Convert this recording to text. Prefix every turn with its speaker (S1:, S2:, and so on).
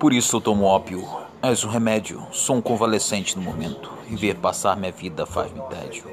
S1: Por isso eu tomo ópio. És um remédio. Sou um convalescente no momento. E ver passar minha vida faz-me tédio.